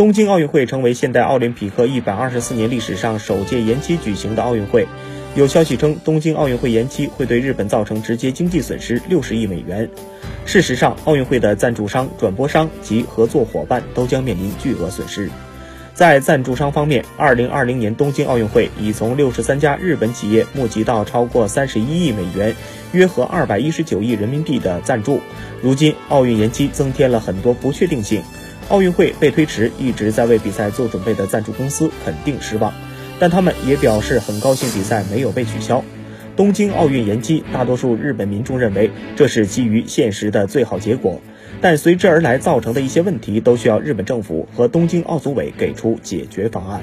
东京奥运会成为现代奥林匹克一百二十四年历史上首届延期举行的奥运会。有消息称，东京奥运会延期会对日本造成直接经济损失六十亿美元。事实上，奥运会的赞助商、转播商及合作伙伴都将面临巨额损失。在赞助商方面，二零二零年东京奥运会已从六十三家日本企业募集到超过三十一亿美元，约合二百一十九亿人民币的赞助。如今，奥运延期增添了很多不确定性。奥运会被推迟，一直在为比赛做准备的赞助公司肯定失望，但他们也表示很高兴比赛没有被取消。东京奥运延期，大多数日本民众认为这是基于现实的最好结果，但随之而来造成的一些问题都需要日本政府和东京奥组委给出解决方案。